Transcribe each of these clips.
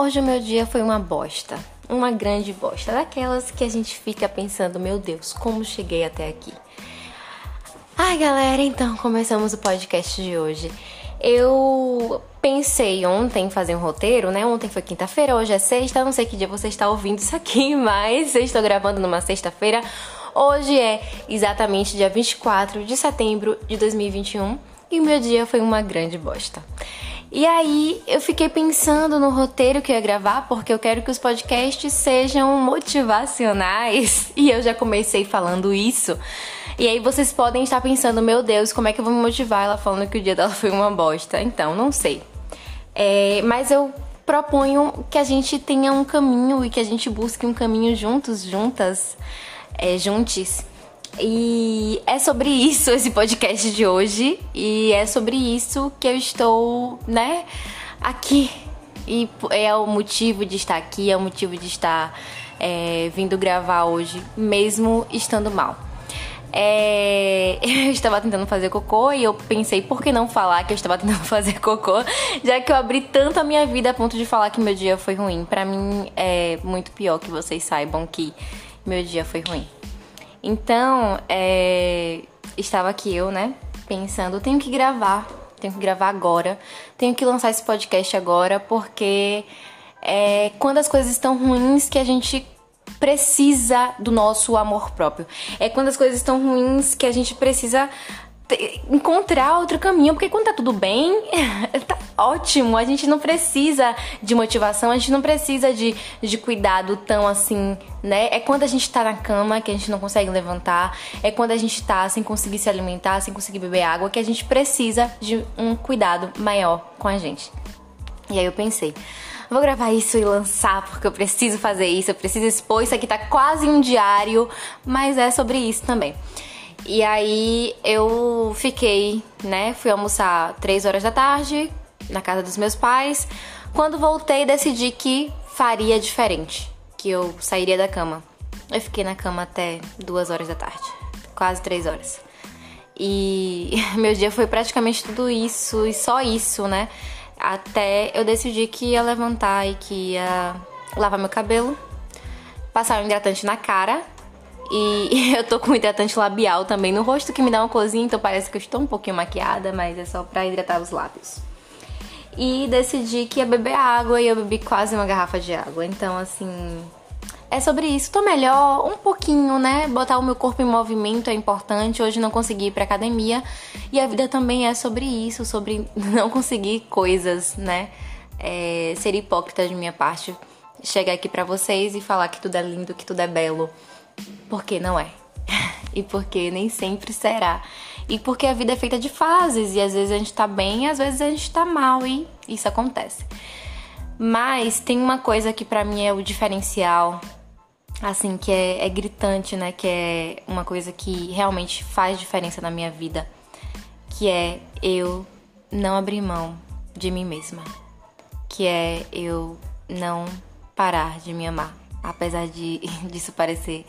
Hoje o meu dia foi uma bosta. Uma grande bosta. Daquelas que a gente fica pensando, meu Deus, como cheguei até aqui. Ai, galera, então começamos o podcast de hoje. Eu pensei ontem em fazer um roteiro, né? Ontem foi quinta-feira, hoje é sexta. Não sei que dia você está ouvindo isso aqui, mas eu estou gravando numa sexta-feira. Hoje é exatamente dia 24 de setembro de 2021 e o meu dia foi uma grande bosta. E aí eu fiquei pensando no roteiro que eu ia gravar, porque eu quero que os podcasts sejam motivacionais. E eu já comecei falando isso. E aí vocês podem estar pensando, meu Deus, como é que eu vou me motivar ela falando que o dia dela foi uma bosta? Então, não sei. É, mas eu proponho que a gente tenha um caminho e que a gente busque um caminho juntos, juntas, é, juntes e é sobre isso esse podcast de hoje. E é sobre isso que eu estou, né, aqui. E é o motivo de estar aqui, é o motivo de estar é, vindo gravar hoje, mesmo estando mal. É, eu estava tentando fazer cocô e eu pensei, por que não falar que eu estava tentando fazer cocô, já que eu abri tanto a minha vida a ponto de falar que meu dia foi ruim. Para mim é muito pior que vocês saibam que meu dia foi ruim. Então, é, estava aqui eu, né, pensando, tenho que gravar, tenho que gravar agora, tenho que lançar esse podcast agora, porque é quando as coisas estão ruins que a gente precisa do nosso amor próprio. É quando as coisas estão ruins que a gente precisa encontrar outro caminho, porque quando tá tudo bem, tá ótimo. A gente não precisa de motivação, a gente não precisa de, de cuidado tão assim, né? É quando a gente tá na cama que a gente não consegue levantar, é quando a gente tá sem conseguir se alimentar, sem conseguir beber água, que a gente precisa de um cuidado maior com a gente. E aí eu pensei, vou gravar isso e lançar porque eu preciso fazer isso, eu preciso expor. Isso aqui tá quase um diário, mas é sobre isso também. E aí eu fiquei, né? Fui almoçar 3 horas da tarde na casa dos meus pais. Quando voltei, decidi que faria diferente, que eu sairia da cama. Eu fiquei na cama até 2 horas da tarde, quase 3 horas. E meu dia foi praticamente tudo isso e só isso, né? Até eu decidi que ia levantar e que ia lavar meu cabelo, passar um hidratante na cara e eu tô com hidratante labial também no rosto que me dá uma cozinha, então parece que eu estou um pouquinho maquiada, mas é só pra hidratar os lábios. E decidi que ia beber água e eu bebi quase uma garrafa de água. Então, assim, é sobre isso. Tô melhor um pouquinho, né? Botar o meu corpo em movimento é importante. Hoje não consegui ir pra academia. E a vida também é sobre isso, sobre não conseguir coisas, né? É, ser hipócrita de minha parte. Chegar aqui pra vocês e falar que tudo é lindo, que tudo é belo porque não é. e porque nem sempre será. E porque a vida é feita de fases e às vezes a gente tá bem, às vezes a gente tá mal e isso acontece. Mas tem uma coisa que para mim é o diferencial, assim, que é, é gritante, né? Que é uma coisa que realmente faz diferença na minha vida, que é eu não abrir mão de mim mesma, que é eu não parar de me amar apesar de disso parecer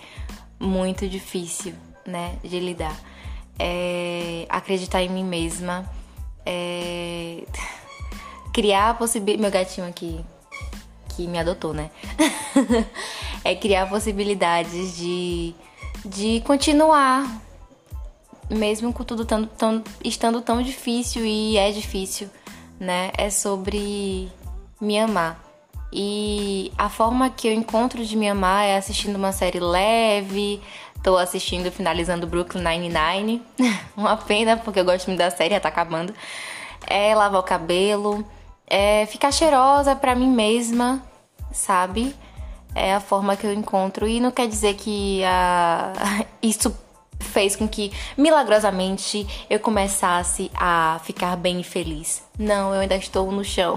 muito difícil, né, de lidar. É acreditar em mim mesma, é criar a possibilidade. Meu gatinho aqui que me adotou, né? é criar possibilidades de, de continuar, mesmo com tudo tão, tão, estando tão difícil e é difícil, né? É sobre me amar. E a forma que eu encontro de me amar é assistindo uma série leve. Tô assistindo, finalizando Brooklyn Nine-Nine. uma pena, porque eu gosto muito da série, já tá acabando. É lavar o cabelo, é ficar cheirosa pra mim mesma, sabe? É a forma que eu encontro. E não quer dizer que a... isso fez com que milagrosamente eu começasse a ficar bem e feliz. Não, eu ainda estou no chão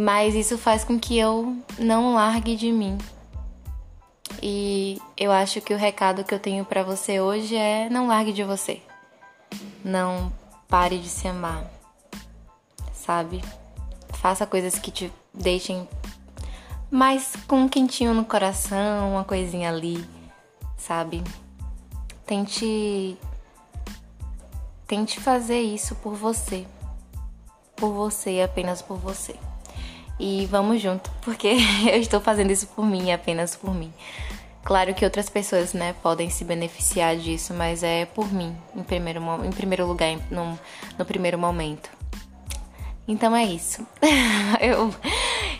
mas isso faz com que eu não largue de mim. E eu acho que o recado que eu tenho para você hoje é não largue de você. Não pare de se amar. Sabe? Faça coisas que te deixem mais com um quentinho no coração, uma coisinha ali, sabe? Tente tente fazer isso por você. Por você, apenas por você. E vamos junto, porque eu estou fazendo isso por mim, apenas por mim. Claro que outras pessoas, né, podem se beneficiar disso, mas é por mim, em primeiro, em primeiro lugar, no, no primeiro momento. Então é isso. eu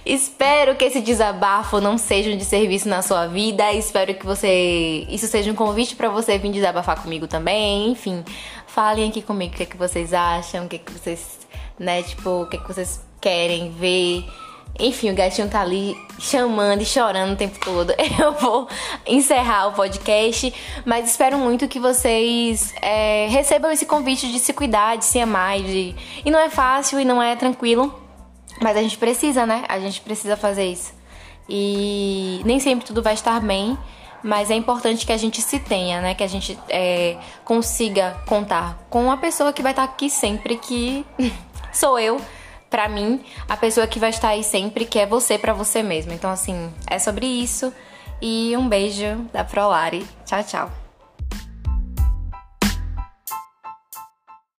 espero que esse desabafo não seja de serviço na sua vida. Espero que você isso seja um convite para você vir desabafar comigo também. Enfim, falem aqui comigo o que, é que vocês acham, o que, é que vocês, né, tipo, o que, é que vocês querem ver. Enfim, o gatinho tá ali chamando e chorando o tempo todo. Eu vou encerrar o podcast, mas espero muito que vocês é, recebam esse convite de se cuidar, de se amar. De... E não é fácil e não é tranquilo, mas a gente precisa, né? A gente precisa fazer isso. E nem sempre tudo vai estar bem, mas é importante que a gente se tenha, né? Que a gente é, consiga contar com uma pessoa que vai estar aqui sempre, que sou eu para mim, a pessoa que vai estar aí sempre, que é você para você mesmo. Então, assim, é sobre isso. E um beijo da Prolari. Tchau, tchau.